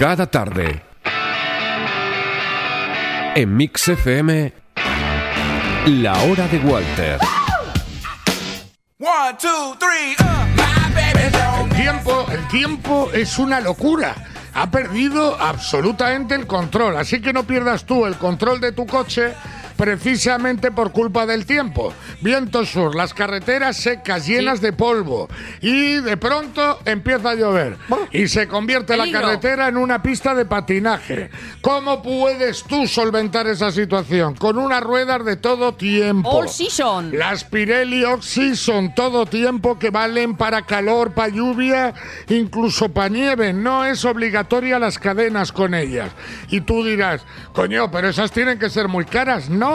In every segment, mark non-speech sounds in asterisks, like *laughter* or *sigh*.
Cada tarde. En Mix FM. La hora de Walter. One, two, three, uh, El tiempo, el tiempo es una locura. Ha perdido absolutamente el control. Así que no pierdas tú el control de tu coche precisamente por culpa del tiempo. Viento sur, las carreteras secas, llenas de polvo. Y de pronto empieza a llover. Y se convierte la carretera en una pista de patinaje. ¿Cómo puedes tú solventar esa situación? Con unas ruedas de todo tiempo. All season. Las Pirelli Oxy son todo tiempo que valen para calor, para lluvia, incluso para nieve. No es obligatoria las cadenas con ellas. Y tú dirás, coño, pero esas tienen que ser muy caras. No,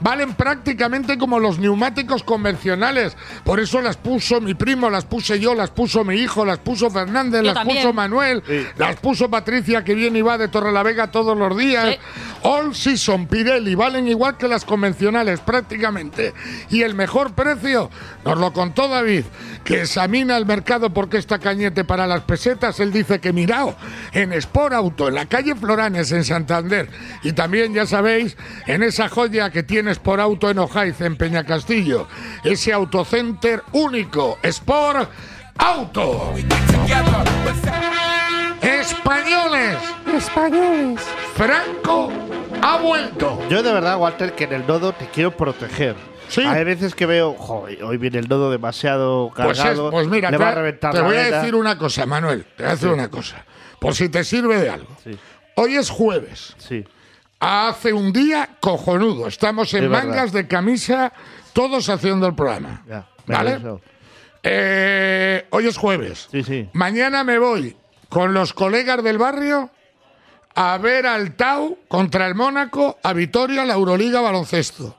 valen prácticamente como los neumáticos convencionales. Por eso las puso mi primo, las puse yo, las puso mi hijo, las puso Fernández, Yo las también. puso Manuel, las puso Patricia que viene y va de Torrelavega todos los días. Sí. All Season Pirelli valen igual que las convencionales prácticamente. Y el mejor precio nos lo contó David, que examina el mercado porque está cañete para las pesetas. Él dice que mirao en Sport Auto, en la calle Floranes, en Santander. Y también, ya sabéis, en esa joya que tiene Sport Auto en Ojaiz, en Peñacastillo. Ese autocenter único, Sport Auto. Españoles, españoles. Franco ha vuelto. Yo de verdad, Walter, que en el nodo te quiero proteger. Sí. Hay veces que veo, "Joder, hoy viene el nodo demasiado Pues, es- cargado, pues mira, le te, va a reventar te la voy a vena". decir una cosa, Manuel. Te voy a decir una cosa. Por si te sirve de algo. Sí. Hoy es jueves. Sí. Hace un día cojonudo. Estamos en Es mangas de camisa, todos haciendo el programa. Ya, ¿Vale? Eh, hoy es jueves. Sí, sí. Mañana me voy con los colegas del barrio a ver al Tau contra el Mónaco, a Vitoria, la Euroliga baloncesto.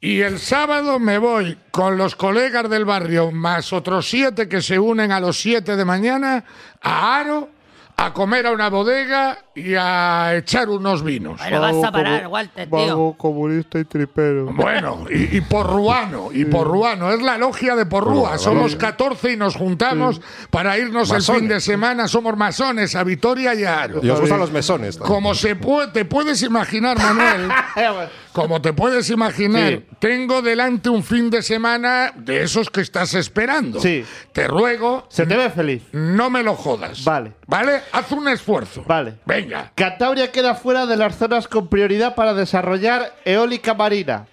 Y el sábado me voy con los colegas del barrio, más otros siete que se unen a los siete de mañana, a Aro, a comer a una bodega y a echar unos vinos. Bueno, vas a parar, Walter, tío. comunista y tripero. Bueno, y, y porruano, y porruano, es la logia de Porrúa. Somos 14 y nos juntamos para irnos el fin de semana. Somos masones a Vitoria y a Aro. Y os gustan los mesones. también. Como se puede, te puedes imaginar, Manuel, *laughs* como te puedes imaginar, Sí. tengo delante un fin de semana de esos que estás esperando. Sí. Te ruego, Se te ve feliz. no me lo jodas. Vale. ¿Vale? Haz un esfuerzo. Vale. Venga. Cantabria queda fuera de las zonas con prioridad para desarrollar eólica marina.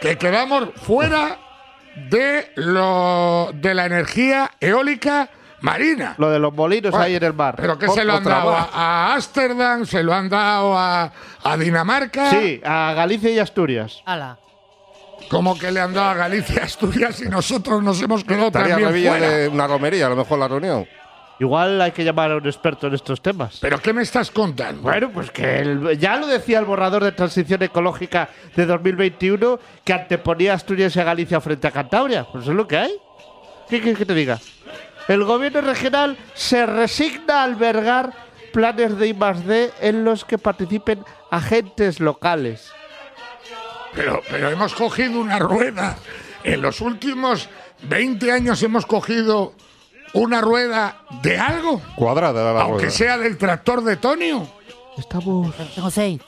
Que quedamos fuera de lo de la energía eólica marina. Lo de los molinos Bueno, ahí en el mar. Pero que se lo han dado a Ámsterdam, se lo han dado a, a Dinamarca. Sí, a Galicia y Asturias. Ala. Como que le han dado a Galicia y Asturias y nosotros nos hemos quedado Estaría también fuera. de una romería, a lo mejor la reunión. Igual hay que llamar a un experto en estos temas. ¿Pero qué me estás contando? Bueno, pues que el- ya lo decía el borrador de transición ecológica de 2021 que anteponía Asturias y a Galicia frente a Cantabria. Pues es lo que hay. ¿Qué quieres que te diga? El gobierno regional se resigna a albergar planes de I+D en los que participen agentes locales. Pero, pero hemos cogido una rueda. En los últimos 20 años hemos cogido una rueda de algo. Cuadrada la Aunque rueda. sea del tractor de Tonio. Estamos, Tengo seis.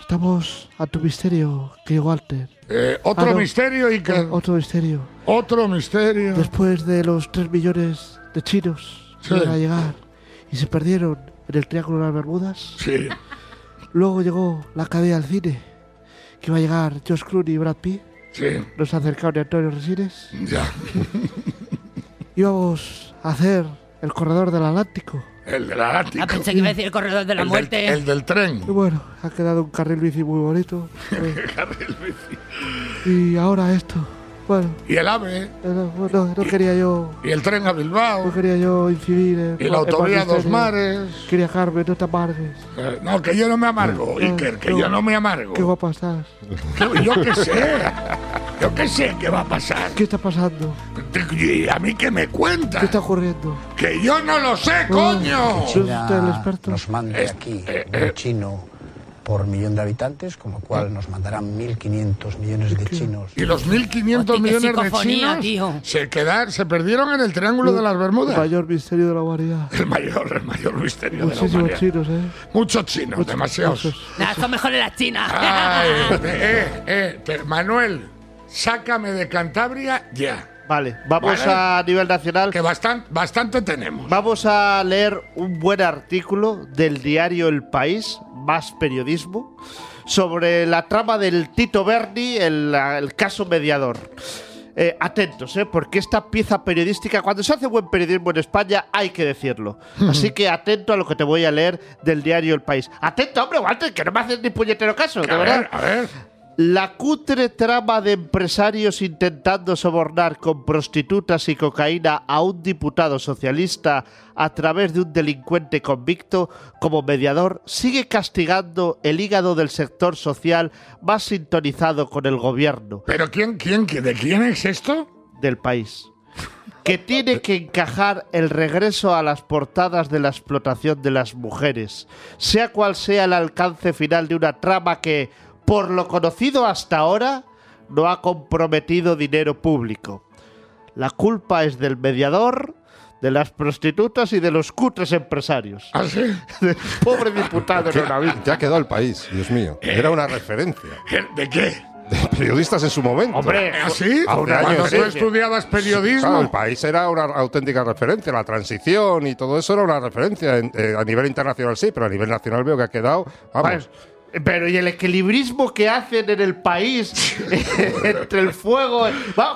estamos a tu misterio, que Walter. Eh, otro Ah, no. misterio y que... Otro misterio. Otro misterio. Después de los 3 millones de chinos Sí. que iban a llegar y se perdieron en el Triángulo de las Bermudas, Sí. luego llegó la cadena al cine, que iba a llegar Josh Clooney y Brad Pitt, Sí. nos acercaron Antonio Resines, Ya. íbamos a hacer el corredor del Atlántico. El del Atlántico. Ah, pensé que iba a decir el corredor de la el, muerte. del, el del tren. Y bueno, ha quedado un carril bici muy bonito. *laughs* Eh, y ahora esto. Bueno, y el AVE, no, no, no quería yo. y el tren a No Bilbao, quería yo incidir en. y la autovía Dos Magisterio. Mares. Quería Carmen, no te amargues. Eh, No, que yo no me amargo, Iker, que yo no me amargo. ¿Qué guapa estás? Que- Yo qué sé. *laughs* Yo qué sé qué va a pasar. ¿Qué está pasando? Y a mí que me cuenta. ¿Qué está ocurriendo? Que yo no lo sé, coño. ¿No es usted el experto? nos mande aquí un chino por millón de habitantes, con lo cual nos mandarán 1.500 millones de chinos. Y los 1.500 Hostia, qué millones de chinos tío. se quedaron, se perdieron en el Triángulo de las El Bermudas. mayor misterio de la humanidad. El mayor, el mayor misterio de la Muchísimos humanidad. chinos, ¿eh? Muchos chinos, Muchos- demasiados. muchos. Nah, son mejores las chinas. Ay, *laughs* eh, eh, te- Manuel, sácame de Cantabria ya. Vale, vamos Vale. a nivel nacional. Que bastante, bastante tenemos. Vamos a leer un buen artículo del diario El País, más periodismo, sobre la trama del Tito Berni, el, el caso mediador. Eh, atentos, eh, porque esta pieza periodística, cuando se hace buen periodismo en España, hay que decirlo. *laughs* Así que atento a lo que te voy a leer del diario El País. Atento, hombre, Walter, que no me haces ni puñetero caso, de a verdad. ver, a ver. La cutre trama de empresarios intentando sobornar con prostitutas y cocaína a un diputado socialista a través de un delincuente convicto como mediador sigue castigando el hígado del sector social más sintonizado con el gobierno Pero quién, quién, quién- de quién es esto? del país. Que tiene que encajar el regreso a las portadas de la explotación de las mujeres, sea cual sea el alcance final de una trama que, por lo conocido hasta ahora, no ha comprometido dinero público. La culpa es del mediador, de las prostitutas y de los cutres empresarios. ¿Ah, sí? *laughs* Del pobre diputado ¿Qué? Nonavín. Ya quedó el país, Dios mío. Era una referencia. ¿De qué? De periodistas en su momento. Hombre, ¿Ah, sí? Hace Cuando años, tú sí. estudiabas Claro, periodismo. el país era una auténtica referencia. La transición y todo eso era una referencia. En- eh, a nivel internacional sí, pero a nivel nacional veo que ha quedado. Vamos. Pues, Pero y el equilibrismo que hacen en el país *laughs* entre el fuego.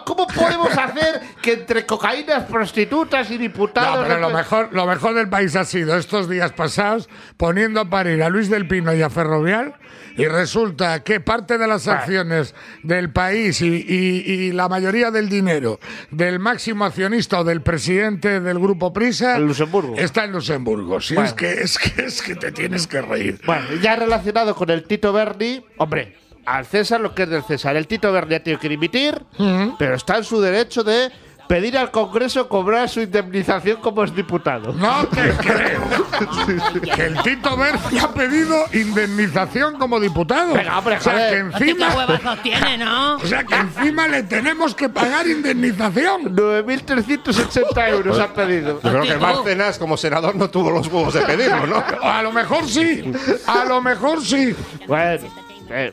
¿Cómo podemos hacer que entre cocaínas, prostitutas y diputados. No, pero lo mejor, lo mejor del país ha sido estos días pasados poniendo a parir a Luis del Pino y a Ferrovial y resulta que parte de las acciones del país y, y- y la mayoría del dinero del máximo accionista o del presidente del grupo Prisa En Luxemburgo. está en Luxemburgo. Si Bueno. es que es que es que te tienes que reír. Bueno, ya relacionado con el Tito Berni, hombre, al César lo que es del César. El Tito Berni ha tenido que dimitir, pero está en su derecho de pedir al Congreso cobrar su indemnización como es diputado. No te creo. que el Tito Berni ha pedido indemnización como diputado. Venga, hombre, o sea, joder. que qué encima, huevazos tiene, ¿no? o sea, que encima le tenemos que pagar indemnización. 9.380 euros ha pedido. Yo creo que. Bárcenas, como senador, no tuvo los huevos de pedirlo, ¿no? A lo mejor sí. A lo mejor sí. Bueno, eh,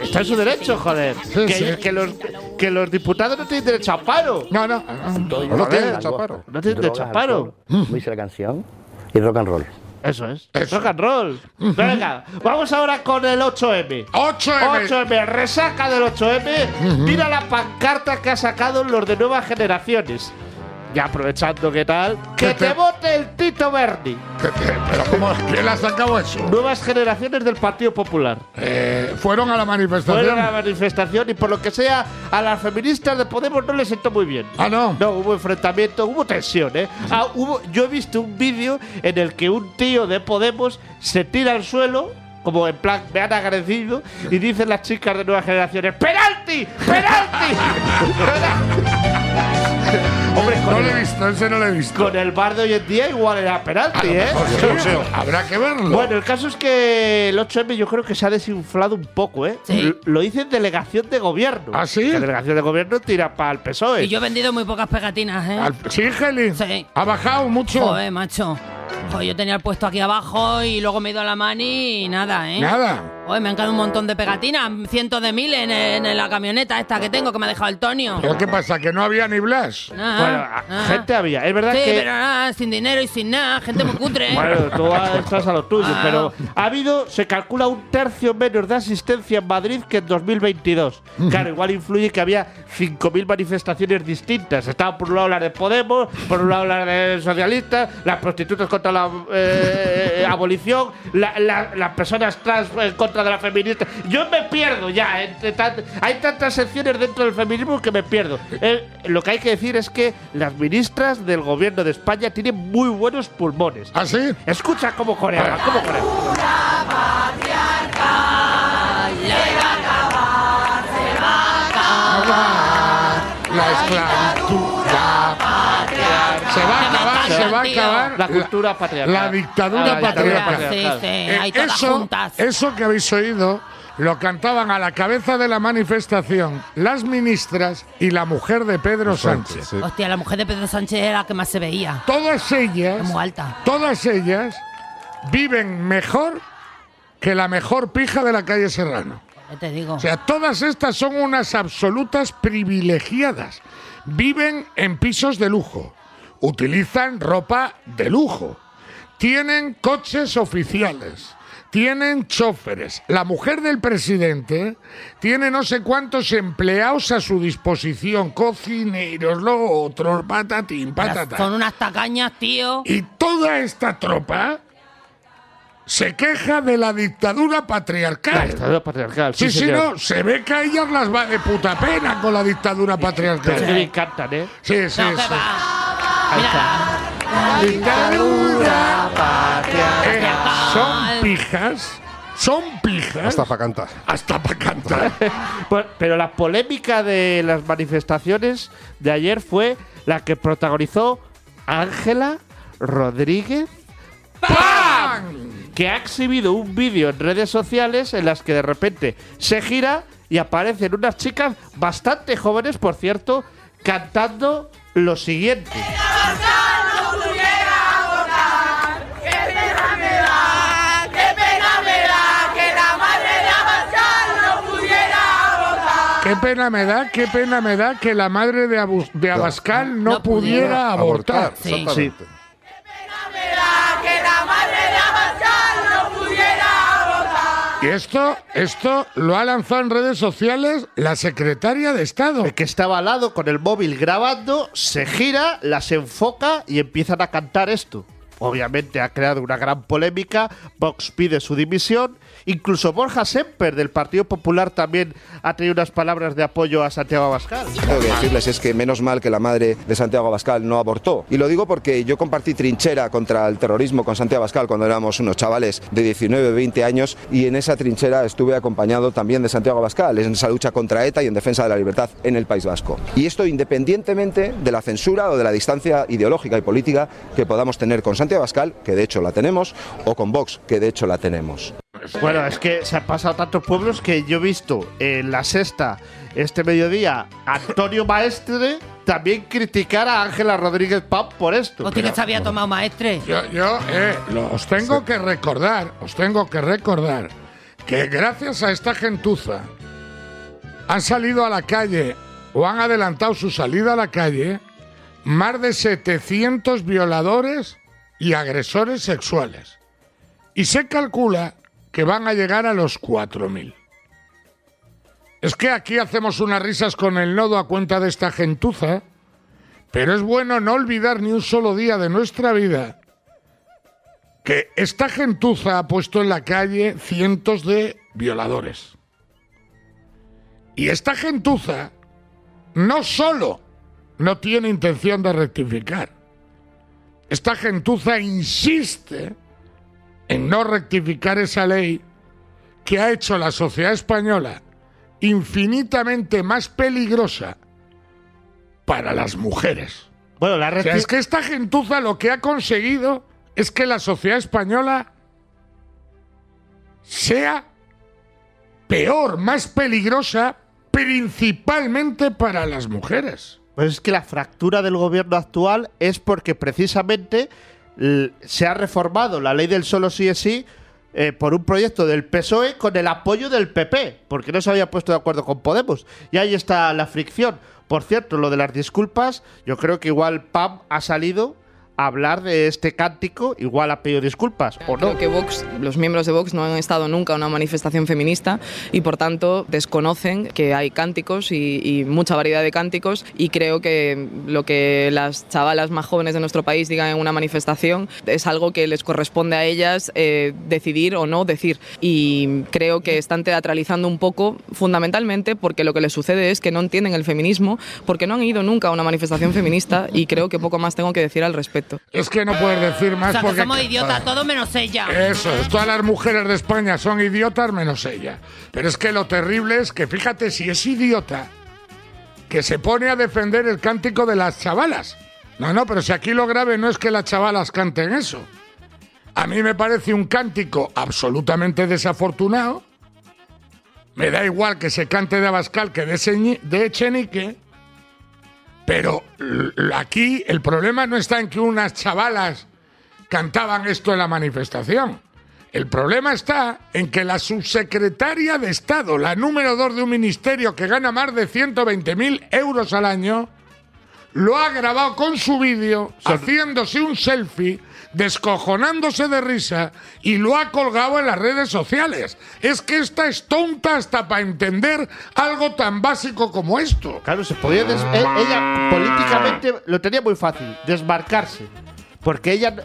está en su derecho, joder. que, sí. que los, que los diputados no tienen derecho a paro. No, no. ¿O no tiene derecho a paro? No tienen derecho a paro. Dice la canción. Y rock and roll. Eso es. Rock and roll. Venga, vamos ahora con el 8M. 8M. 8M, resaca del 8M. Mira la pancarta que ha sacado los de nuevas generaciones. Ya aprovechando que tal, que Que te- te vote el Tito Berni. ¿Qué- qué? Pero ¿cómo? ¿Quién ha sacado eso? Nuevas generaciones del Partido Popular. Eh, fueron a la Fueron manifestación. a la manifestación y por lo que sea, a las feministas de Podemos no les sentó muy bien. Ah, no. No, hubo enfrentamiento, hubo tensión, ¿eh? Ah, hubo, yo he visto un vídeo en el que un tío de Podemos se tira al suelo, como en plan, me han agradecido, y dicen las chicas de nuevas generaciones, ¡penalti! ¡penalti! *laughs* *laughs* *laughs* Hombre, con, No lo he visto, ese no lo he visto. con el bar de hoy en día igual era penalti, ¿eh? Sí, Habrá que verlo. Bueno, el caso es que el 8M yo creo que se ha desinflado un poco, ¿eh? Sí. Lo dice en delegación de gobierno. ¿Ah, sí? La delegación de gobierno tira para el PSOE. Y yo he vendido muy pocas pegatinas, ¿eh? Al- ¿Sí, Geli? Sí. ¿Ha bajado mucho? Joder, macho. Joder, yo tenía el puesto aquí abajo y luego me he ido a la mani y nada, ¿eh? Nada. Joder, me han quedado un montón de pegatinas, cientos de miles en, en la camioneta esta que tengo que me ha dejado el Tonio. ¿Pero qué pasa? ¿Que no había ni Blas? Bueno, a- nada. gente había. Es verdad Sí, que. pero nada, sin dinero y sin nada, gente muy cutre. ¿eh? Bueno, tú *laughs* estás a lo tuyo, Ah. pero ha habido, se calcula un tercio menos de asistencia en Madrid que en 2022. Claro, igual influye que había 5.000 manifestaciones distintas. Estaban por un lado las de Podemos, por un lado las de socialistas, las prostitutas contra la eh, abolición, la- la- las personas trans contra de la feminista. Yo me pierdo ya. entre tant- hay tantas secciones dentro del feminismo que me pierdo. Eh, lo que hay que decir es que las ministras del gobierno de España tienen muy buenos pulmones. ¿Ah, sí? Escucha cómo corean, cómo corean. La esclavitura se va a acabar. La cultura patriarcal. La dictadura Ah, patriarcal. Sí, sí, Eh, todas eso, juntas. eso que habéis oído lo cantaban a la cabeza de la manifestación las ministras y la mujer de Pedro Sánchez. Sí. Hostia, la mujer de Pedro Sánchez era la que más se veía. Todas ellas, muy alta. todas ellas viven mejor que la mejor pija de la calle Serrano. Te digo. O sea, todas estas son unas absolutas privilegiadas. Viven en pisos de lujo, utilizan ropa de lujo, tienen coches oficiales, tienen choferes. La mujer del presidente tiene no sé cuántos empleados a su disposición, cocineros, lo otro, patatín, patata. Son unas tacañas, tío. Y toda esta tropa se queja de la dictadura patriarcal. La dictadura patriarcal. Sí, sí, señor. no, se ve que a ellas las va de puta pena con la dictadura Pero es que me patriarcal. encantan, ¿eh? Sí, sí, No, que sí. Ahí Mira, Dictadura patriarcal. Eh, son pijas, son pijas. Hasta para cantar. hasta para cantar. *laughs* Pues- Pero la polémica de las manifestaciones de ayer fue la que protagonizó Ángela Rodríguez, ¡Pam! que ha exhibido un vídeo en redes sociales en las que de repente se gira y aparecen unas chicas bastante jóvenes, por cierto, cantando lo siguiente. Qué pena me da, qué pena me da que la madre de, Abu- de Abascal no, No pudiera pudiera abortar. Sí. exactamente. Y esto, esto lo ha lanzado en redes sociales la secretaria de Estado. El que estaba al lado con el móvil grabando, se gira, las enfoca y empiezan a cantar esto. Obviamente ha creado una gran polémica, Vox pide su dimisión, incluso Borja Semper del Partido Popular también ha tenido unas palabras de apoyo a Santiago Abascal. Tengo que decirles es que menos mal que la madre de Santiago Abascal no abortó. Y lo digo porque yo compartí trinchera contra el terrorismo con Santiago Abascal cuando éramos unos chavales de 19, 20 años y en esa trinchera estuve acompañado también de Santiago Abascal en esa lucha contra ETA y en defensa de la libertad en el País Vasco. Y esto independientemente de la censura o de la distancia ideológica y política que podamos tener con Santiago Abascal, que de hecho la tenemos, o con Vox, que de hecho la tenemos. Bueno, es que se han pasado tantos pueblos que yo he visto en la sexta este mediodía Antonio Maestre también criticar a Ángela Rodríguez Pam por esto. Que se había tomado maestre. Yo, yo, eh, lo- os tengo que recordar, os tengo que recordar que gracias a esta gentuza han salido a la calle o han adelantado su salida a la calle más de 700 violadores y agresores sexuales. Y se calcula que van a llegar a los 4.000. Es que aquí hacemos unas risas con el nodo a cuenta de esta gentuza, pero es bueno no olvidar ni un solo día de nuestra vida que esta gentuza ha puesto en la calle cientos de violadores. Y esta gentuza no solo no tiene intención de rectificar, esta gentuza insiste en no rectificar esa ley que ha hecho la sociedad española infinitamente más peligrosa para las mujeres. Bueno, la O sea, es que esta gentuza lo que ha conseguido es que la sociedad española sea peor, más peligrosa, principalmente para las mujeres. Pues es que la fractura del gobierno actual es porque precisamente se ha reformado la ley del solo sí es sí eh, por un proyecto del PSOE con el apoyo del PP, porque no se había puesto de acuerdo con Podemos. Y ahí está la fricción. Por cierto, lo de las disculpas, yo creo que igual Pam ha salido hablar de este cántico, igual ha pedido disculpas o no. Creo que Vox, los miembros de Vox no han estado nunca en una manifestación feminista y por tanto desconocen que hay cánticos y, mucha variedad de cánticos y creo que lo que las chavalas más jóvenes de nuestro país digan en una manifestación es algo que les corresponde a ellas eh, decidir o no decir y creo que están teatralizando un poco fundamentalmente porque lo que les sucede es que no entienden el feminismo porque no han ido nunca a una manifestación feminista y creo que poco más tengo que decir al respecto. Es que no puedes decir más O sea, que porque... somos idiotas todos menos ella. Eso, es, todas las mujeres de España son idiotas menos ella. Pero es que lo terrible es que fíjate si es idiota que se pone a defender el cántico de las chavalas. No, no, pero si aquí lo grave no es que las chavalas canten eso. A mí me parece un cántico absolutamente desafortunado. Me da igual que se cante de Abascal que de, Señi- de Echenique. Pero aquí el problema no está en que unas chavalas cantaban esto en la manifestación. El problema está en que la subsecretaria de Estado, la número dos de un ministerio que gana más de 120.000 euros al año, lo ha grabado con su vídeo, haciéndose un selfie, descojonándose de risa y lo ha colgado en las redes sociales. Es que esta es tonta hasta para entender algo tan básico como esto. Claro, se podía des- e- ella políticamente lo tenía muy fácil, desmarcarse. Porque ella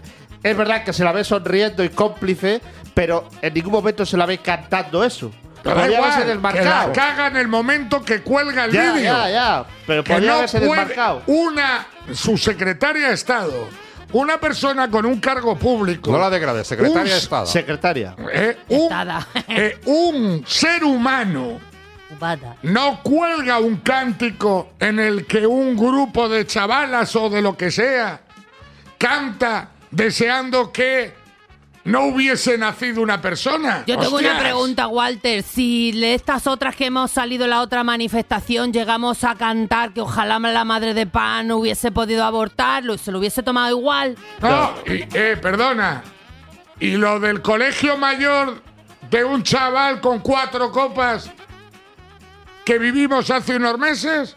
es verdad que se la ve sonriendo y cómplice, pero en ningún momento se la ve cantando eso. Pero da igual, haberse que la desmarcado. caga en el momento que cuelga el Ya, vídeo. ya, ya. Pero que podría no haberse puede desmarcado. una subsecretaria de Estado, una persona con un cargo público. No la degrade, secretaria un- de Estado. Secretaria. eh, un, Estada. eh, un ser humano no cuelga un cántico en el que un grupo de chavalas o de lo que sea canta deseando que no hubiese nacido una persona. Yo tengo una pregunta, Walter. Si de estas otras que hemos salido en la otra manifestación llegamos a cantar que ojalá la madre de Pan hubiese podido abortarlo y se lo hubiese tomado igual. No, y, eh, perdona. Y lo del colegio mayor de un chaval con cuatro copas que vivimos hace unos meses.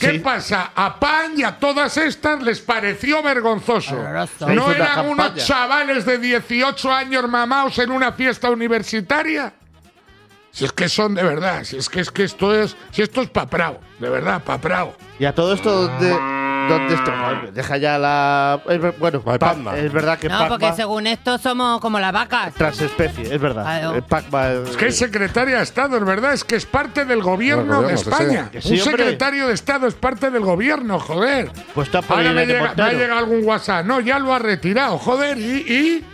¿Qué Sí. pasa? A Pan y a todas estas les pareció vergonzoso. Se ¿No eran unos chavales de 18 años mamados en una fiesta universitaria? Si es que son de verdad, si es que, es que esto es, si esto es paprao, de verdad, paprao. Y a todo esto, ¿dónde, dónde está? Deja ya la. es ver- bueno, Pacma. es verdad que No, Pacma- porque según esto somos como las vacas. transespecie, es verdad. Claro. Eh, Pacma, Es que es secretaria de Estado, es verdad, es que es parte del gobierno Del de que España. sí. Que sí, Un hombre. secretario de Estado es parte del gobierno, joder. Pues está por Ahora me llega, me ha Montero. llegado algún WhatsApp. No, ya lo ha retirado, joder, y, y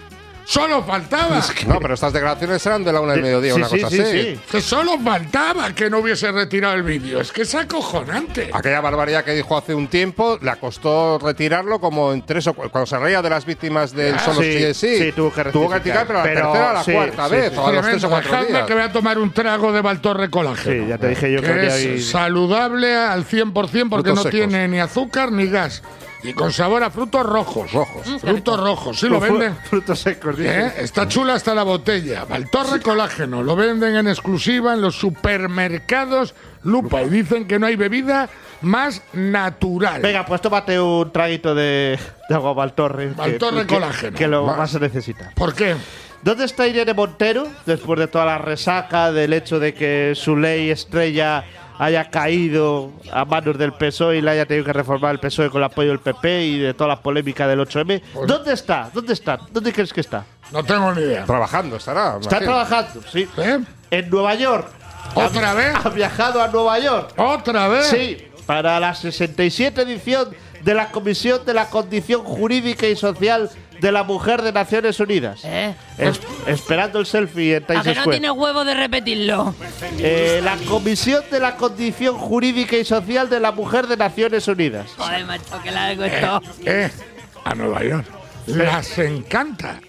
solo faltaba. No, pero estas declaraciones eran de la una del mediodía, Sí, una sí, cosa sí, así. sí. Que solo faltaba que no hubiese retirado el vídeo. Es que es acojonante. Aquella barbaridad que dijo hace un tiempo, le costó retirarlo como en tres o cu- cuando se reía de las víctimas del Ah, solo sí, sí, sí, sí, tuvo que retirar, pero a la Pero tercera o a la sí, cuarta sí, vez, sí. o a los tres o cuatro días. que voy a tomar un trago de Valtorre Colágeno. Sí, ya te dije yo que que había es ahí- saludable al 100% porque Frutos no secos. tiene ni azúcar ni gas. Y con sabor a frutos rojos. Rojos. Frutos rojos, sí lo venden. Frutos secos, dice. ¿Eh? Está chula hasta la botella. Valtorre Colágeno. Lo venden en exclusiva en los supermercados Lupa. Y dicen que no hay bebida más natural. Venga, pues tómate un traguito de, de agua Valtorre. Valtorre que, colágeno. Que lo Va. vas a necesitar. ¿Por qué? ¿Dónde está Irene Montero después de toda la resaca del hecho de que su ley estrella haya caído a manos del PSOE y la haya tenido que reformar el PSOE con el apoyo del PP y de toda la polémica del 8M? Pues ¿Dónde está? ¿Dónde está? ¿Dónde crees que está? No tengo ni idea. Trabajando estará. Está imagino. trabajando, sí. ¿Eh? En Nueva York. ¿Otra Ha- vez? Ha viajado a Nueva York. ¿Otra vez? Sí, para la 67 edición de la Comisión de la Condición Jurídica y Social de la Mujer de Naciones Unidas. ¿Eh? Es- esperando el selfie en ¿A Times que no tiene huevo de repetirlo? Eh, la Comisión de la Condición Jurídica y Social de la Mujer de Naciones Unidas. Joder, macho, que largo esto. Eh, a Nueva York. Las encanta.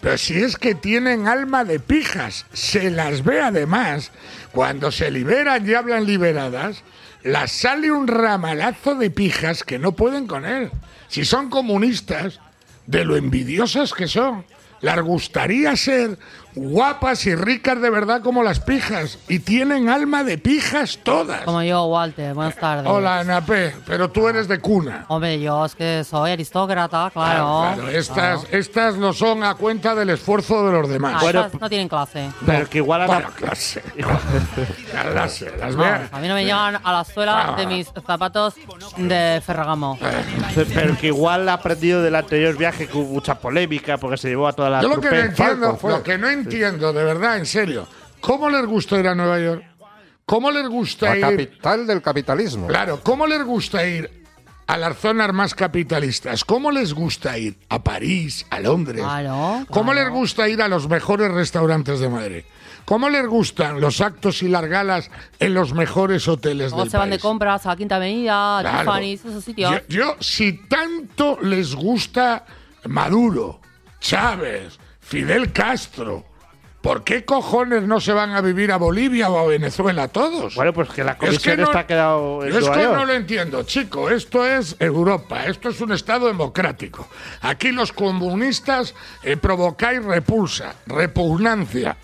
Pero si es que tienen alma de pijas, se las ve además, cuando se liberan y hablan liberadas, las sale un ramalazo de pijas que no pueden con él. Si son comunistas, de lo envidiosas que son. les gustaría ser guapas y ricas de verdad como las pijas. Y tienen alma de pijas todas. Como yo, Walter. Buenas tardes. Hola, Ana P., pero tú eres de cuna. Hombre, yo es que soy aristócrata, claro. Claro, estas, estas no son a cuenta del esfuerzo de los demás. Ah, estas no tienen clase. Pero que igual Bueno, clase. *laughs* clase, las No, veas. a mí no me llegan a la suela de mis zapatos de Ferragamo. Pero que igual ha aprendido del anterior viaje con mucha polémica porque se llevó a toda la Yo lo que no entiendo, fue. lo que no entiendo, de verdad, en serio, ¿cómo les gusta ir a Nueva York? ¿Cómo les gusta La ir? capital del capitalismo. Claro, ¿cómo les gusta ir a las zonas más capitalistas? ¿Cómo les gusta ir a París, a Londres? Claro, ¿Cómo claro. les gusta ir a los mejores restaurantes de Madrid? ¿Cómo les gustan los actos y las galas en los mejores hoteles del se van de país? compras a Quinta Avenida, a Claro. Tiffany's, esos sitios. Yo, yo, si tanto les gusta Maduro, Chávez, Fidel Castro, ¿por qué cojones no se van a vivir a Bolivia o a Venezuela todos? Bueno, pues que la Es comisión que no- está quedado en es York. no lo entiendo, chico. Esto es Europa, esto es un Estado democrático. Aquí los comunistas eh, provocáis repulsa, repugnancia.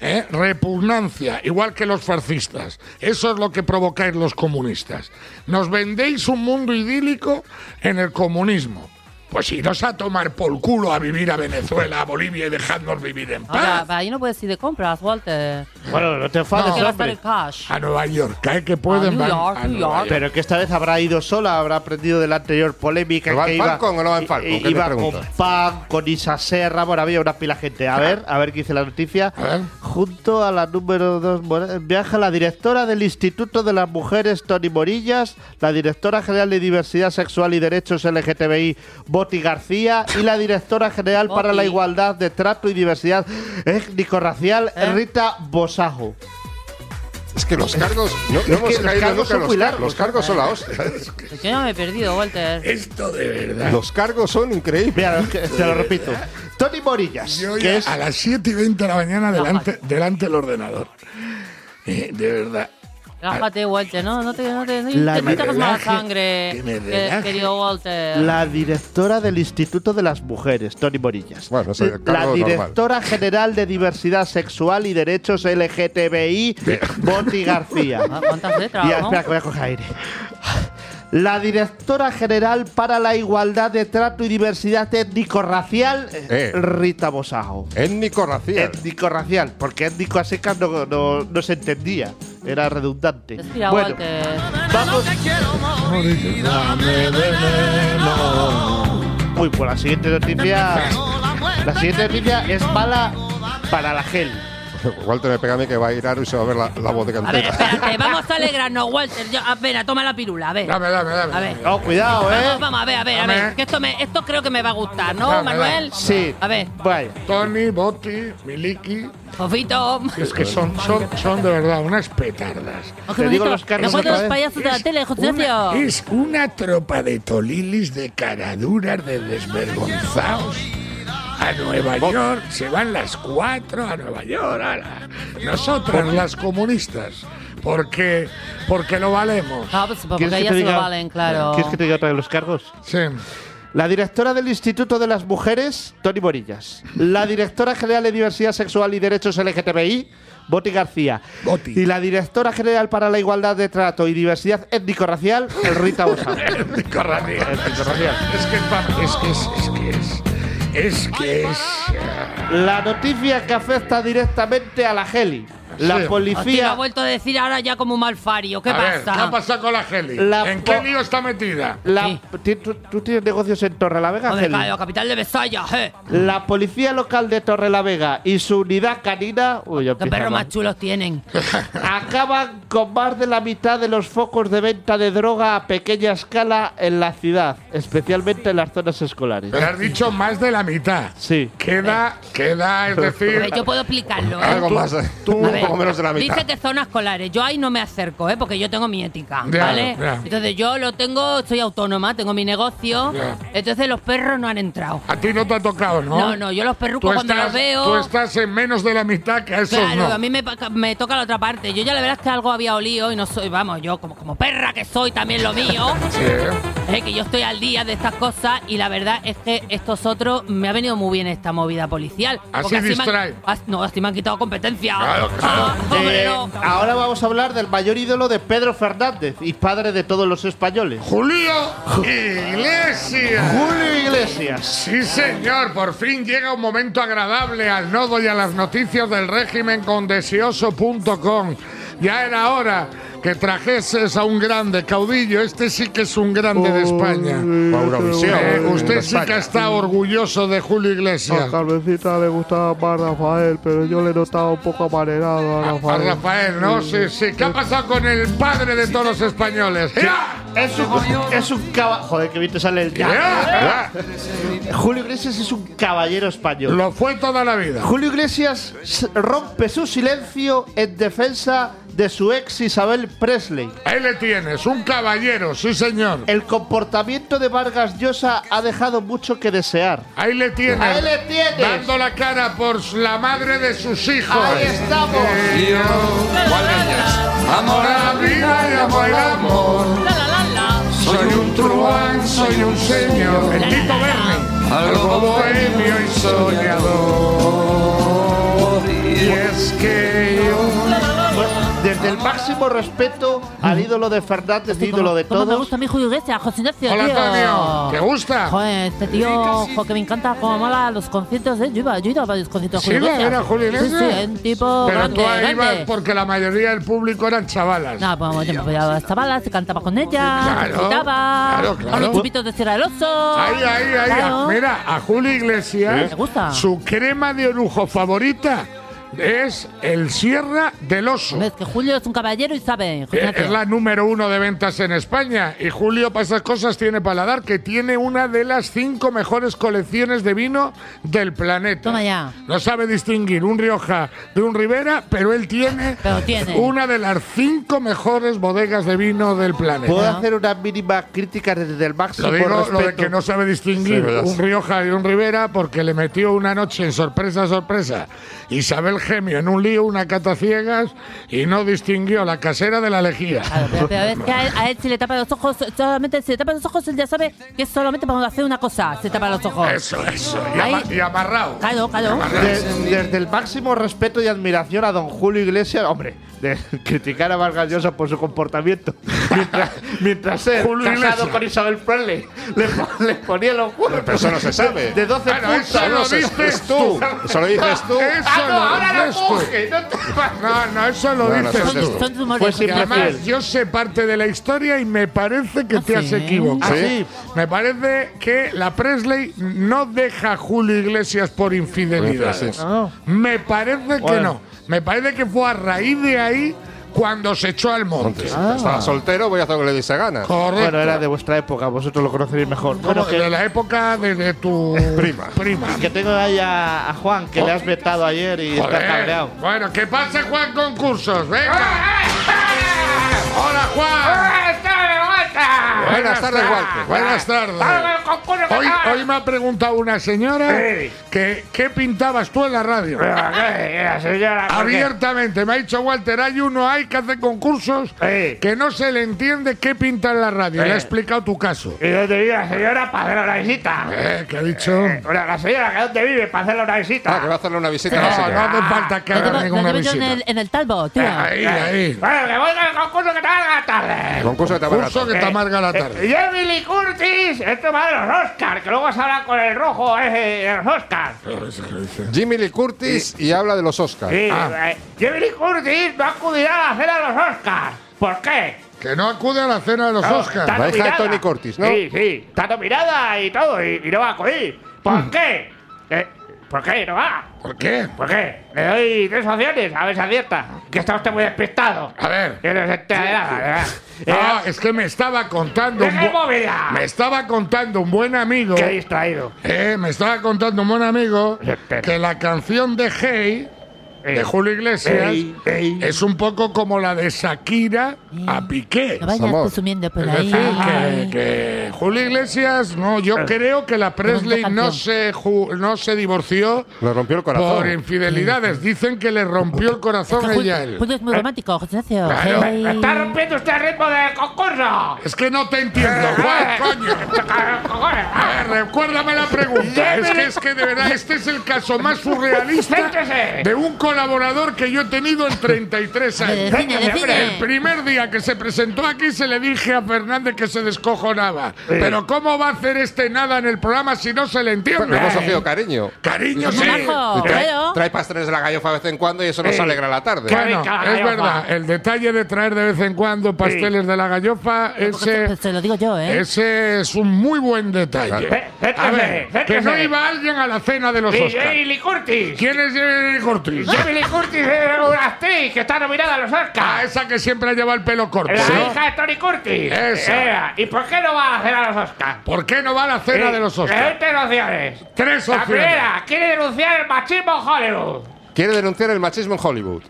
¿eh? Repugnancia, igual que los fascistas. Eso es lo que provocáis los comunistas. Nos vendéis un mundo idílico en el comunismo. Pues iros a tomar por culo a vivir a Venezuela, a Bolivia y dejadnos vivir en paz. Ahora, ahí no puedes ir de compras, Walter. Bueno, no te enfades, hombre. el cash. A Nueva York, cae que pueden. New van York, a New Nueva York. Pero que esta vez habrá ido sola, habrá aprendido de la anterior polémica. ¿Va que en iba, Falcon o no va en Falcon? i- ¿Qué te Iba con? Pan, con Isa Serra, bueno, había una pila de gente. A ver, a ver qué dice la noticia. A ver. Junto a la número dos, viaja la directora del Instituto de las Mujeres, Tony Morillas, la directora general de Diversidad Sexual y Derechos LGTBI, Boti García, y la directora general para la Igualdad de Trato y Diversidad Étnico-Racial, ¿Eh? Rita Bosajo. Es que los cargos. No, no hemos que los caído cargos nunca son los, muy car- largos. los cargos son la hostia. Pues yo ya me he perdido, Walter. Esto de verdad. Los cargos son increíbles. Mira, es que- te lo repito. Tony Morillas, Yo que es a las 7 y 20 de la mañana delante, delante del ordenador. Eh, de verdad. Relájate, Walter, no, no te, no te, no La- te- relaje, sangre, que me que- querido Walter. la directora del Instituto de las Mujeres, Tony Morillas. Bueno, el la directora general de Diversidad Sexual y Derechos LGTBI, Boti García. Ah, ¿Cuántas letras, Y no? espera, que voy a coger aire. La directora general para la igualdad de trato y diversidad étnico-racial, Eh. Rita Bosajo. Étnico-racial. Étnico-racial, porque étnico a secas no, no, no se entendía, era redundante. Respira, bueno, Walter. vamos. Uy, pues la siguiente noticia. La siguiente noticia es mala para la gel. Walter me pega a mí que va a ir Aro y se va a ver la, la voz de A ver, cantera. espérate, *laughs* vamos a alegrarnos, Walter. Yo, a ver, toma la pirula, a ver. Dame, dame, dame. A ver. No, cuidado, Vamos, eh. vamos, a ver, a ver, a ver. Que esto, me, esto creo que me va a gustar, ¿no, Dame, Manuel? Sí. A ver, Vaya. Tony, Botti, Miliki. Fofito. Es que son, son, son de verdad unas petardas. Te digo los vez. payasos de la tele, José una, es una tropa de tolilis de caraduras de desvergonzados. A Nueva York, se van las cuatro a Nueva York. ala. Nosotras, las comunistas, porque, porque lo valemos. Ah, pues porque ¿Quieres que ellas lo valen, claro. ¿Quieres que te diga otra vez los cargos? Sí. La directora del Instituto de las Mujeres, Tony Morillas. La directora general de Diversidad Sexual y Derechos LGTBI, Boti García. Boti. Y la directora general para la Igualdad de Trato y Diversidad Étnico-Racial, Rita Bosajo. *laughs* Étnico-racial. Étnico-racial. Es que es, es que es, es que es, es que es. La noticia que afecta directamente a la Geli. La Sí. Hostia, lo ha policía. vuelto a decir ahora ya como un malfario. ¿Qué a ver, pasa? ¿qué ha pasado con la Geli? La ¿En qué lío está metida? La, Sí. ¿tú, tú tienes negocios en Torrelavega, Geli? claro, capital de Besaya, eh. La policía local de Torrelavega y su unidad canina. Uy, empieza perros más chulos tienen. *laughs* acaban con más de la mitad de los focos de venta de droga a pequeña escala en la ciudad, especialmente en las zonas escolares. Pero has dicho más de la mitad. Sí. Queda, queda, es *laughs* decir. ver, yo puedo explicarlo, ¿eh? Algo más. eh. Tú, A ver. Poco menos de la mitad. Dice que zonas escolares. Yo ahí no me acerco, ¿eh? Porque yo tengo mi ética, ¿vale? Entonces yo lo tengo, soy autónoma, tengo mi negocio. Entonces los perros no han entrado. A ti no te ha tocado, ¿no? No, no, yo los perrucos cuando los veo. tú estás en menos de la mitad que a esos Claro, no. a mí me, me toca la otra parte. Yo ya la verdad es que algo había olido y no soy, vamos, yo como, como perra que soy también lo mío. Sí. Es que yo estoy al día de estas cosas y la verdad es que estos otros me ha venido muy bien esta movida policial. Así porque me han- distrae. as- no, así me han quitado competencia. Claro, claro. *laughs* Eh, no. ahora vamos a hablar del mayor ídolo de Pedro Fernández y padre de todos los españoles. Julio Iglesias. Julio Iglesias. Sí, señor, por fin llega un momento agradable al nodo y a las noticias del régimen con deseoso.com. Ya era hora que trajeses a un grande caudillo. Este sí que es un grande de España. Eh, usted sí que está orgulloso de Julio Iglesias. Carmencita le gustaba más Rafael, pero yo le notaba un poco amanerado A Rafael, ¿no? Sí, sí. ¿Qué ha pasado con el padre de todos los españoles? ¡Ya! Es un, es un caba- Joder, que bien te sale el ya. ¡Ya! Julio Iglesias es un caballero español. Lo fue toda la vida. Julio Iglesias rompe su silencio en defensa de su ex Isabel Presley. Ahí le tienes, un caballero, sí señor. El comportamiento de Vargas Llosa ha dejado mucho que desear. Ahí le tienes. Ahí le tienes. Dando la cara por la madre de sus hijos. Ahí estamos. Amor a la vida y amo el amor. La, la, la, la. Soy un truán, soy un señor. El Tito. Algo bohemio y soñador. Máximo respeto al ídolo de Fernández, ídolo de ¿Cómo me todos. gusta mi Julio Iglesias, José Ignacio, Hola, tío? Antonio. ¿Te gusta? Joder, este tío, jo, que me encanta cómo mola los conciertos, ¿eh? Yo iba, yo iba a varios conciertos de ¿Sí Julio a Iglesias. ver a Julio Iglesias? sí, un tipo Pero grande, tú ahí ibas porque la mayoría del público eran chavalas. No, pues yo me apoyaba a las chavalas, cantaba con ellas, Claro, claro. con los chupitos de Sierra del Oso. Ahí, ahí, ahí. Claro. Mira, a Julio Iglesias, gusta. su crema de orujo favorita es el Sierra del Oso. Es que Julio es un caballero y sabe, Eh. Es la número uno de ventas en España. Y Julio, para esas cosas, tiene paladar, que tiene una de las cinco mejores colecciones de vino del planeta. Toma ya. No sabe distinguir un Rioja de un Ribera, pero él tiene, *laughs* Pero tiene. una de las cinco mejores bodegas de vino del planeta. ¿Puedo hacer una mínima crítica desde el máximo Lo digo lo de que no sabe distinguir Sí, un Rioja de un Ribera porque le metió una noche en sorpresa, sorpresa Isabel Gemio en un lío, una cata ciegas y no distinguió la casera de la lejía. Claro, pero, pero es que a él, a él si le tapa los ojos, solamente si le tapa los ojos, él ya sabe que es solamente para hacer una cosa, se tapa los ojos. Eso, eso. Y, Ahí- ama- y amarrado. Claro, claro. De- desde el máximo respeto y admiración a don Julio Iglesias, hombre, de criticar a Vargas Llosa por su comportamiento. *laughs* Mientras, mientras él, Julio casado Iglesias. con Isabel Presley, le, pon- le ponía los cuernos. Pero eso no se sabe. De, de 12 Bueno, puntas. eso lo dices tú. Eso lo dices tú. Eso Ah, no, coge, no te- *laughs* No, no, eso lo No, dices tú. Son. Pues Y además, yo sé parte de la historia y me parece que ¿Ah, te has equivocado. ¿Ah, sí? Me parece que la Presley no deja a Julio Iglesias por infidelidad. Me parece que Bueno. no. Me parece que fue a raíz de ahí cuando se echó al monte. Estaba soltero, voy a hacer lo que le diese gana. Correcto. Bueno, era de vuestra época, vosotros lo conoceréis mejor. Bueno, Bueno, que, de la época de, de tu Prima. prima. que tengo ahí a, a Juan, que le has vetado ayer y está cabreado. Bueno, que pase Juan concursos, venga. Hola Juan. Buenas tardes, Walter. Buenas tardes. Hoy, hoy me ha preguntado una señora que qué pintabas tú en la radio. Abiertamente, me ha dicho Walter, hay uno ahí que hace concursos que no se le entiende qué pinta en la radio. Le he explicado tu caso. ¿Y dónde vive la señora para hacerle una visita? Eh, ¿Qué ha dicho? La señora, ¿que dónde vive para hacerle una visita? Ah, que va a hacerle una visita No, no hace falta que haga ninguna yo en visita. el, en el talbo, tío. Ahí, ahí. Bueno, que voy con el concurso que te haga tarde. Concurso tabaco. Curso que te amarga la tarde. Y Emily Curtis, esto va de los Oscars, que luego se habla con el rojo ese de los Oscars. Jimmy Lee Curtis y habla de los Oscars. Sí, Ah. eh, Emily Curtis no acudirá a la cena de los Oscars. ¿Por qué? Que no acude a la cena de los No, Oscars. está La hija de nominada. Tony Curtis, ¿no? Sí, sí, está nominada y todo, y, y no va a acudir. ¿Por qué? Eh, ¿Por qué no va? ¿Por qué? ¿Por qué? Le doy tres opciones, a ver si acierta. Que está usted muy despistado. A ver. Que no se entera de nada, ¿verdad? No, es que me estaba contando ¿De un qué bu- movida? me estaba contando un buen amigo. Qué distraído. Eh, me estaba contando un buen amigo que la canción de Hey de Julio Iglesias es un poco como la de Shakira a Piqué. No vayas presumiendo por Es ahí. decir, que, que Julio Iglesias, no, yo creo que la Presley no se, ju- no se divorció Le rompió el corazón. por infidelidades. Dicen que le rompió el corazón a ella a él. Julio es muy romántico, José. Claro. Está rompiendo usted el ritmo del concurso. Es que no te entiendo, Juan, coño. A ver, recuérdame la pregunta. Es que, es que de verdad, este es el caso más surrealista de un colaborador que yo he tenido en 33 años. Define, define. El primer día que se presentó aquí se le dije a Fernández que se descojonaba. Pero ¿cómo va a hacer este nada en el programa si no se le entiende? Le hemos cogido cariño. Cariño, sí. majo, Trae, claro. trae pasteles de la gallofa de vez en cuando y eso nos alegra la tarde. La es verdad, el detalle de traer de vez en cuando pasteles de la gallofa, ese, se, se lo digo yo, ¿eh? ese es un muy buen detalle. Eh, A ver, que no iba alguien a la cena de los Y Oscars. ¿Quién es Jamie Lee Lee Curtis es una actriz que está nominada a los Ah, Oscars. esa que siempre lleva el pelo corto. La ¿no? hija de Tony Curtis. Esa. Era. ¿Y por qué no va a hacer a los Oscars? ¿Por qué no va a la cena de los Oscars? tres opciones. Tres La primera, quiere denunciar el machismo en Hollywood. Quiere denunciar el machismo en Hollywood.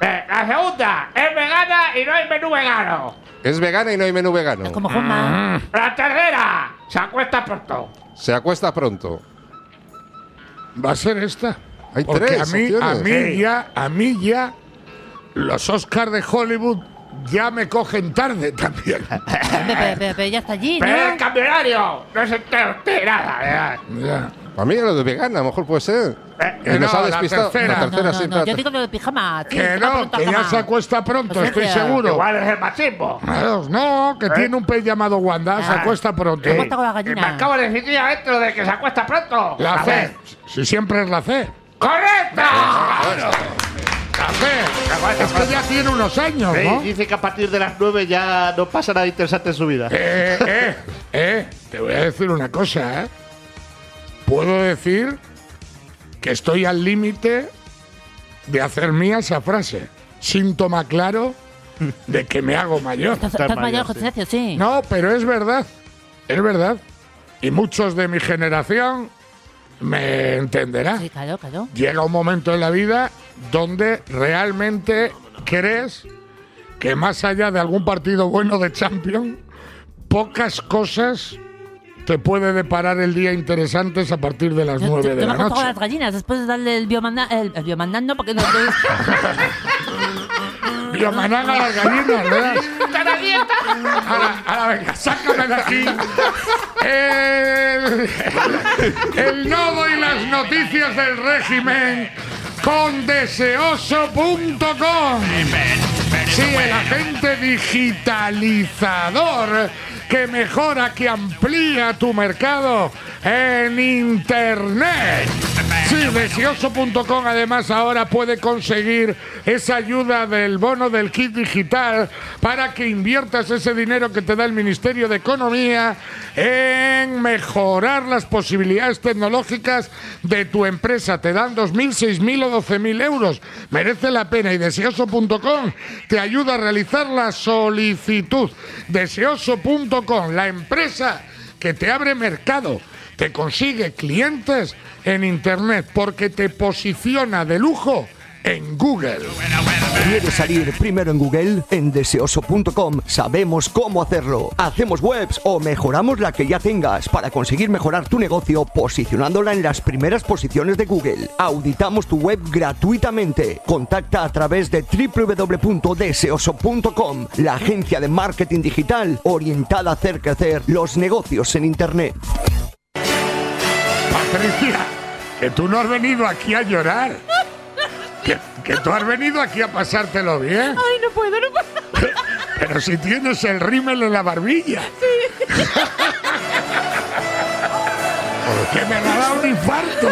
Eh, la segunda, es vegana y no hay menú vegano. Es vegana y no hay menú vegano. Como Juanma. La tercera, se acuesta pronto. Se acuesta pronto. Va a ser esta. Hay Porque tres a mí, a mí ya, a mí ya, los Oscars de Hollywood ya me cogen tarde *laughs* también. Pero, pero- pero- pero ya está allí, Pero el ¿no? cambio horario, no se entera usted nada. Ya. A mí lo de vegana, a lo mejor puede ser. Eh, Y nos no, ha la despistado. tercera. La No, tercera no, no, no, yo digo lo de pijama. sí, Que se no, que ya se acuesta pronto, Pues estoy seguro. Igual es el machismo. No, que tiene un pez llamado Wanda, se Ah, acuesta pronto. Se acuesta con la Y me gallina. acabo de decir directamente lo de que se acuesta pronto. La A C. Si siempre es la C. ¡Correcta! La C. Es que ya tiene unos años, Sí, ¿no? dice que a partir de las 9 ya no pasa nada interesante en su vida. Eh, eh, eh, te voy a decir una cosa, ¿eh? Puedo decir que estoy al límite de hacer mía esa frase. Síntoma claro de que me hago mayor. Estás, estás mayor, José Ignacio, sí. No, pero es verdad, es verdad. Y muchos de mi generación me entenderán. Sí, claro, claro. Llega un momento en la vida donde realmente crees que más allá de algún partido bueno de Champions, pocas cosas te puede deparar el día interesantes a partir de las Yo, nueve yo- de yo me la con noche. las gallinas después de darle el biomanda, el, el biomandando porque no. *laughs* Biomanán a las gallinas, ¿verdad? Ahora, ahora venga, sácame de aquí. El, el nodo y las noticias del régimen con deseoso.com. Sí, el agente digitalizador que mejora, que amplía tu mercado en Internet. Sí, deseoso.com además ahora puede conseguir esa ayuda del bono del kit digital para que inviertas ese dinero que te da el Ministerio de Economía en mejorar las posibilidades tecnológicas de tu empresa. Te dan 2.000, 6.000 o 12.000 euros. Merece la pena y deseoso.com te ayuda a realizar la solicitud. Deseoso.com, la empresa que te abre mercado, te consigue clientes en Internet porque te posiciona de lujo en Google. ¿Quieres salir primero en Google? En deseoso.com sabemos cómo hacerlo. Hacemos webs o mejoramos la que ya tengas para conseguir mejorar tu negocio posicionándola en las primeras posiciones de Google. Auditamos tu web gratuitamente. Contacta a través de www.deseoso.com, la agencia de marketing digital orientada a hacer crecer los negocios en Internet. Patricia, que tú no has venido aquí a llorar. Que, que tú has venido aquí a pasártelo bien. Ay, no puedo, no puedo. Pero si tienes el rímel en la barbilla. que me la ha dado un infarto.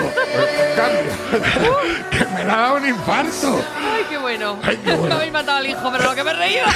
Que me la ha dado un infarto. Ay, qué bueno. Ay, qué bueno. Me habéis matado al hijo, pero lo que me he reído.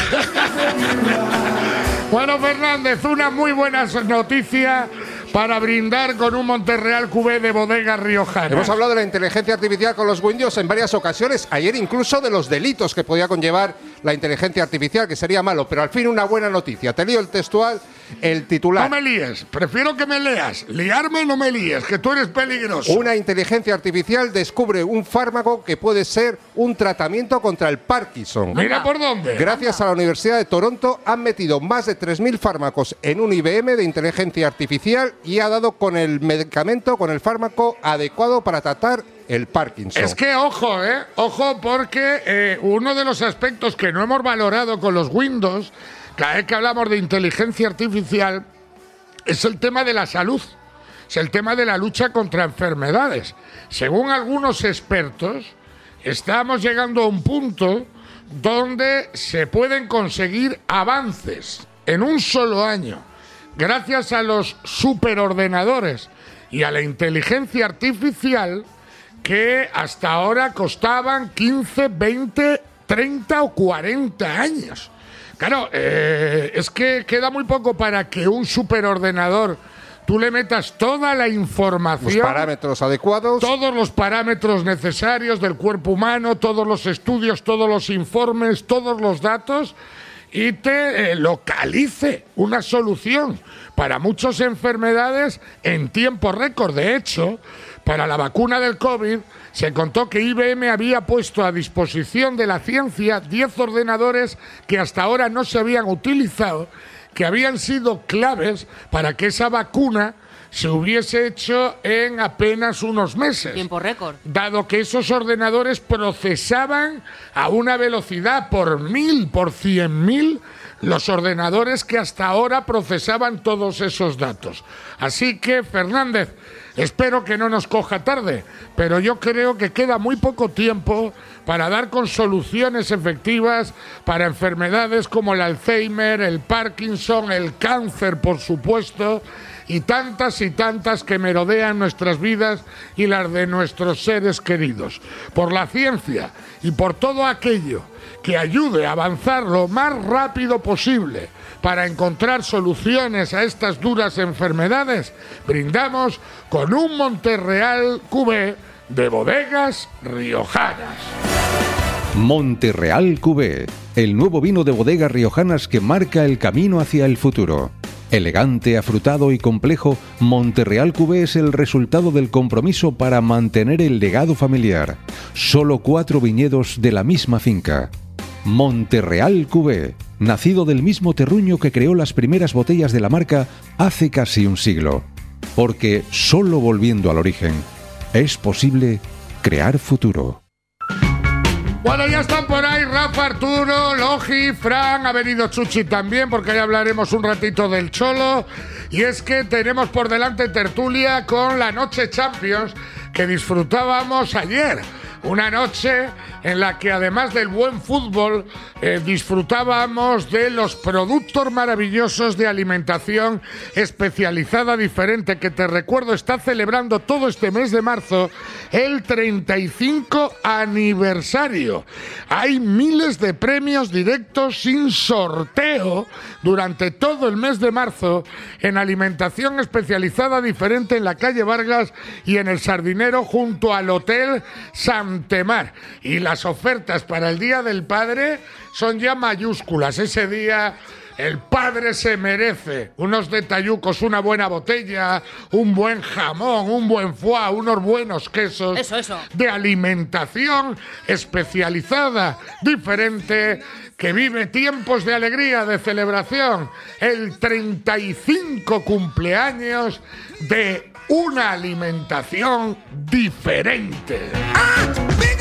Bueno, Fernández, una muy buena noticia para brindar con un Monterreal Cubé de bodega riojana. Hemos hablado de la inteligencia artificial con los Windows en varias ocasiones, ayer incluso de los delitos que podía conllevar la inteligencia artificial, que sería malo, pero al fin una buena noticia. Te lío el textual El titular. No me líes, prefiero que me leas. Liarme no me líes, que tú eres peligroso. Una inteligencia artificial descubre un fármaco que puede ser un tratamiento contra el Parkinson. Mira por dónde. Gracias a la Universidad de Toronto han metido más de 3.000 fármacos en un IBM de inteligencia artificial y ha dado con el medicamento, con el fármaco adecuado para tratar el Parkinson. Es que ojo, ¿eh? Ojo porque eh, uno de los aspectos que no hemos valorado con los Windows, cada vez que hablamos de inteligencia artificial, es el tema de la salud. Es el tema de la lucha contra enfermedades. Según algunos expertos, estamos llegando a un punto donde se pueden conseguir avances en un solo año, gracias a los superordenadores y a la inteligencia artificial, que hasta ahora costaban 15, 20, 30 o 40 años. Claro, eh, es que queda muy poco para que un superordenador tú le metas toda la información. Los parámetros adecuados. Todos los parámetros necesarios del cuerpo humano, todos los estudios, todos los informes, todos los datos y te eh, localice una solución para muchas enfermedades en tiempo récord. De hecho, para la vacuna del COVID se contó que IBM había puesto a disposición de la ciencia 10 ordenadores que hasta ahora no se habían utilizado, que habían sido claves para que esa vacuna se hubiese hecho en apenas unos meses. Tiempo récord. Dado que esos ordenadores procesaban a una velocidad por mil, por cien mil, los ordenadores que hasta ahora procesaban todos esos datos. Así que, Fernández, espero que no nos coja tarde, pero yo creo que queda muy poco tiempo para dar con soluciones efectivas para enfermedades como el Alzheimer, el Parkinson, el cáncer, por supuesto, y tantas y tantas que merodean nuestras vidas y las de nuestros seres queridos. Por la ciencia y por todo aquello que ayude a avanzar lo más rápido posible para encontrar soluciones a estas duras enfermedades, brindamos con un Monterreal QB de bodegas riojanas. Monterreal QB, el nuevo vino de bodegas riojanas que marca el camino hacia el futuro. Elegante, afrutado y complejo, Monterreal QB es el resultado del compromiso para mantener el legado familiar. Solo cuatro viñedos de la misma finca. Monterreal QB, nacido del mismo terruño que creó las primeras botellas de la marca hace casi un siglo. Porque solo volviendo al origen es posible crear futuro. Bueno, ya están por ahí Rafa, Arturo, Logi, Fran, ha venido Chuchi también, porque ya hablaremos un ratito del Cholo. Y es que tenemos por delante tertulia con la Noche Champions que disfrutábamos ayer. Una noche en la que además del buen fútbol eh, disfrutábamos de los productos maravillosos de alimentación especializada diferente que te recuerdo está celebrando todo este mes de marzo el 35 aniversario. Hay miles de premios directos sin sorteo durante todo el mes de marzo en alimentación especializada diferente en la calle Vargas y en el Sardinero junto al Hotel Santemar. Y las ofertas para el Día del Padre son ya mayúsculas. Ese día el padre se merece unos detallucos, una buena botella, un buen jamón, un buen foie, unos buenos quesos Eso, eso. de alimentación especializada, diferente, que vive tiempos de alegría, de celebración. El 35 cumpleaños de una alimentación diferente.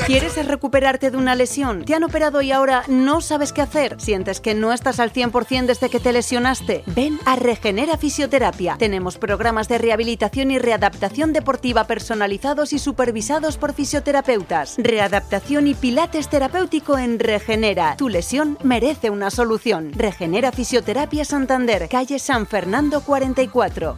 ¿Quieres recuperarte de una lesión? ¿Te han operado y ahora no sabes qué hacer? ¿Sientes que no estás al 100% desde que te lesionaste? Ven a Regenera Fisioterapia. Tenemos programas de rehabilitación y readaptación deportiva personalizados y supervisados por fisioterapeutas. Readaptación y pilates terapéutico en Regenera. Tu lesión merece una solución. Regenera Fisioterapia Santander, calle San Fernando 44.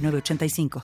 906985.